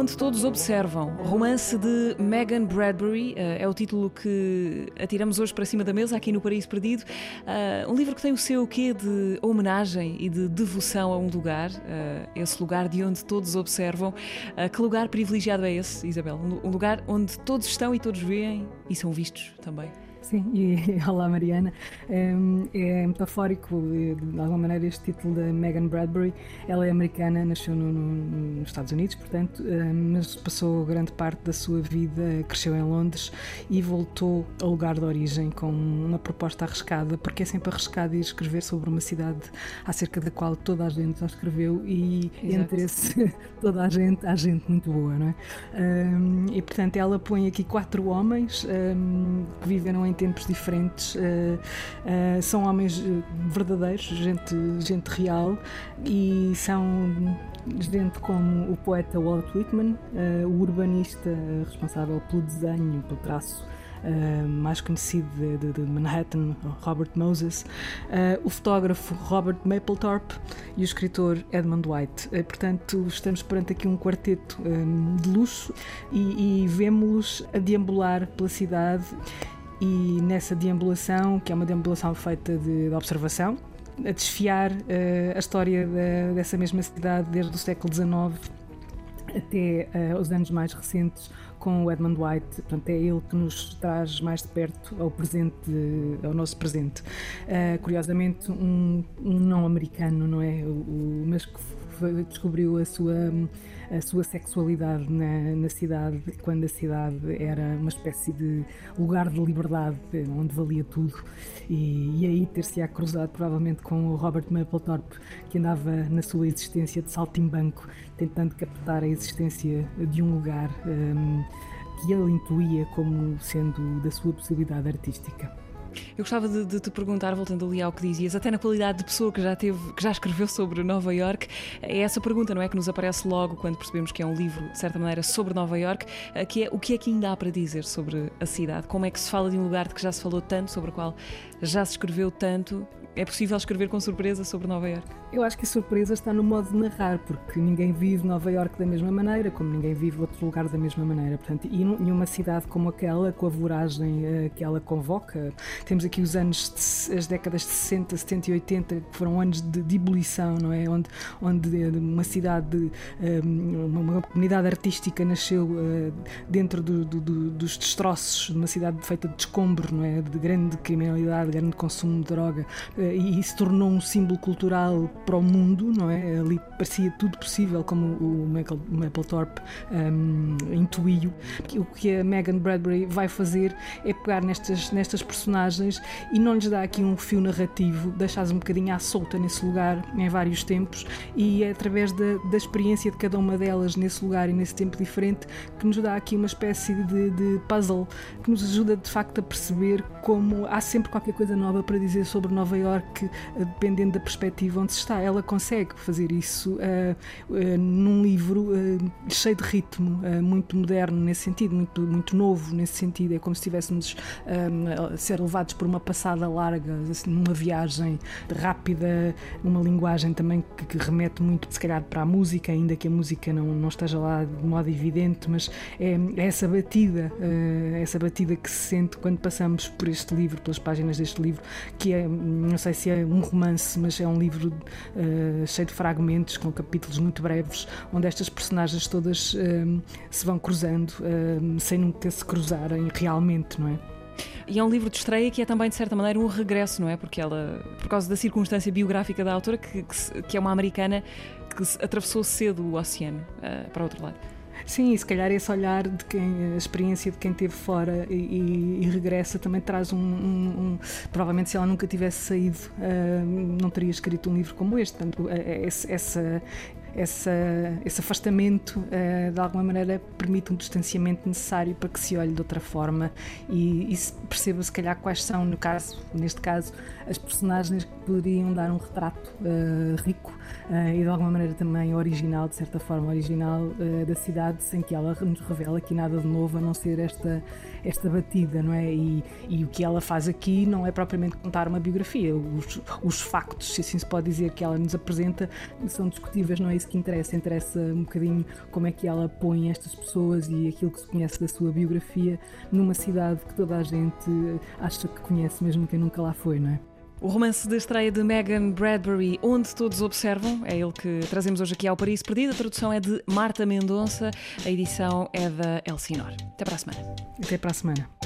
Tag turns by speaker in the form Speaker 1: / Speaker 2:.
Speaker 1: Onde todos observam. Romance de Megan Bradbury uh, é o título que atiramos hoje para cima da mesa aqui no Paraíso Perdido. Uh, um livro que tem o seu quê de homenagem e de devoção a um lugar, uh, esse lugar de onde todos observam. que lugar privilegiado é esse, Isabel? Um lugar onde todos estão e todos veem e são vistos também.
Speaker 2: Sim, e olá Mariana. É, é, metafórico, de alguma maneira, este título da Megan Bradbury. Ela é americana, nasceu no, no, nos Estados Unidos, portanto, mas passou grande parte da sua vida, cresceu em Londres e voltou ao lugar de origem com uma proposta arriscada, porque é sempre arriscado ir escrever sobre uma cidade acerca da qual toda a gente já escreveu e Exato. entre esse, toda a gente, há gente muito boa, não é? e portanto, ela põe aqui quatro homens que viveram em tempos diferentes. Uh, uh, são homens eh, verdadeiros, gente, gente real, e são gente como o poeta Walt Whitman, o urbanista responsável pelo desenho, pelo traço Uh, mais conhecido de, de, de, Manhattan, Robert Moses, uh, o fotógrafo Robert Mapplethorpe e o escritor Edmund White. Uh, portanto, estamos perante aqui um quarteto um, de luxo e, e vemos-los a deambular pela cidade e nessa deambulação, que é uma deambulação feita de, de observação, a desfiar uh, a história de, dessa mesma cidade desde o século XIX até uh, os anos mais recentes com o Edmund White, portanto é ele que nos traz mais de perto ao presente, ao nosso presente. Uh, curiosamente um, um, não americano, não é, o, o, mas que descobriu a sua a sua sexualidade na, na cidade, quando a cidade era uma espécie de lugar de liberdade, onde valia tudo. E, e aí ter-se-á cruzado provavelmente com o Robert Mapplethorpe, que andava na sua existência de saltimbanco, tentando captar a existência de um lugar um, que ele intuía como sendo da sua possibilidade artística.
Speaker 1: Eu gostava de, de, te perguntar, voltando ali ao que dizias, até na qualidade de pessoa que já teve, que já escreveu sobre Nova York, é essa pergunta, não é? Que nos aparece logo quando percebemos que é um livro, de certa maneira, sobre Nova York, eh, que é o que é que ainda há para dizer sobre a cidade? Como é que se fala de um lugar de que já se falou tanto, sobre o qual já se escreveu tanto? É possível escrever com surpresa sobre Nova York?
Speaker 2: Eu acho que a surpresa está no modo de narrar, porque ninguém vive Nova York da mesma maneira, como ninguém vive outro lugar da mesma maneira. Portanto, e numa cidade como aquela, com a voragem uh, que ela convoca, temos aqui os anos, de, as décadas de 60, 70 e 80, que foram anos de, de ebulição, não é? Onde, onde uma cidade, eh, uma, comunidade artística nasceu dentro do, do, do, dos destroços de uma cidade feita de escombro, não é? De grande criminalidade, grande consumo de droga eh, e se tornou um símbolo cultural para o mundo, não é? Ali parecia tudo possível, como o Mapplethorpe um, intuiu. O que a Megan Bradbury vai fazer é pegar nestas, nestas personagens e não lhes dá aqui um fio narrativo, deixá-las um bocadinho à solta nesse lugar, em vários tempos, e é através da, da experiência de cada uma delas nesse lugar e nesse tempo diferente que nos dá aqui uma espécie de, de puzzle que nos ajuda de facto a perceber como há sempre qualquer coisa nova para dizer sobre Nova Que, eh, dependendo da perspectiva onde se está, ela consegue fazer isso uh, uh, num livro cheio de ritmo, muito moderno nesse sentido, muito, muito novo nesse sentido. É como se estivéssemos a ser levados por uma passada larga, assim, numa viagem rápida, numa linguagem também que, que, remete muito, se calhar, para a música, ainda que a música não, não esteja lá de modo evidente, mas é, é essa batida, essa batida que se sente quando passamos por este livro, pelas páginas deste livro, que é, não sei se é um romance, mas é um livro uh, cheio de fragmentos, com capítulos muito breves, onde estas personagens todas uh, se vão cruzando, uh, sem nunca se cruzarem realmente, não é?
Speaker 1: E é um livro de estreia que é também, de certa maneira, um regresso, não é? Porque ela, por causa da circunstância biográfica da autora, que, que, que é uma americana que atravessou cedo o oceano para outro lado.
Speaker 2: Sim, e se calhar esse olhar de quem, a experiência de quem esteve fora e, e, regressa também traz um, um, um, Provavelmente, se ela nunca tivesse saído, uh, não teria escrito um livro como este. Portanto, essa, essa, esse afastamento, uh, de alguma maneira, permite um distanciamento necessário para que se olhe de outra forma e, e se perceba, se calhar, quais são, no caso, neste caso, as personagens que poderiam dar um retrato uh, rico uh, e, de alguma maneira, também original, de certa forma, original da cidade, sem que ela nos revele aqui nada de novo, a não ser esta, esta batida, não é? E, e o que ela faz aqui não é propriamente contar uma biografia. Os, os factos, se assim se pode dizer, que ela nos apresenta são discutíveis, não é isso que interessa. Interessa um bocadinho como é que ela põe estas pessoas e aquilo que se conhece da sua biografia numa cidade que toda a gente acha que conhece, mesmo quem nunca lá foi, não é?
Speaker 1: O romance de estreia de Megan Bradbury, Onde Todos Observam, é ele que trazemos hoje aqui ao Paris Perdido. A tradução é de Marta Mendonça, a edição é da Elsinor. Até para a semana.
Speaker 2: Até para a semana.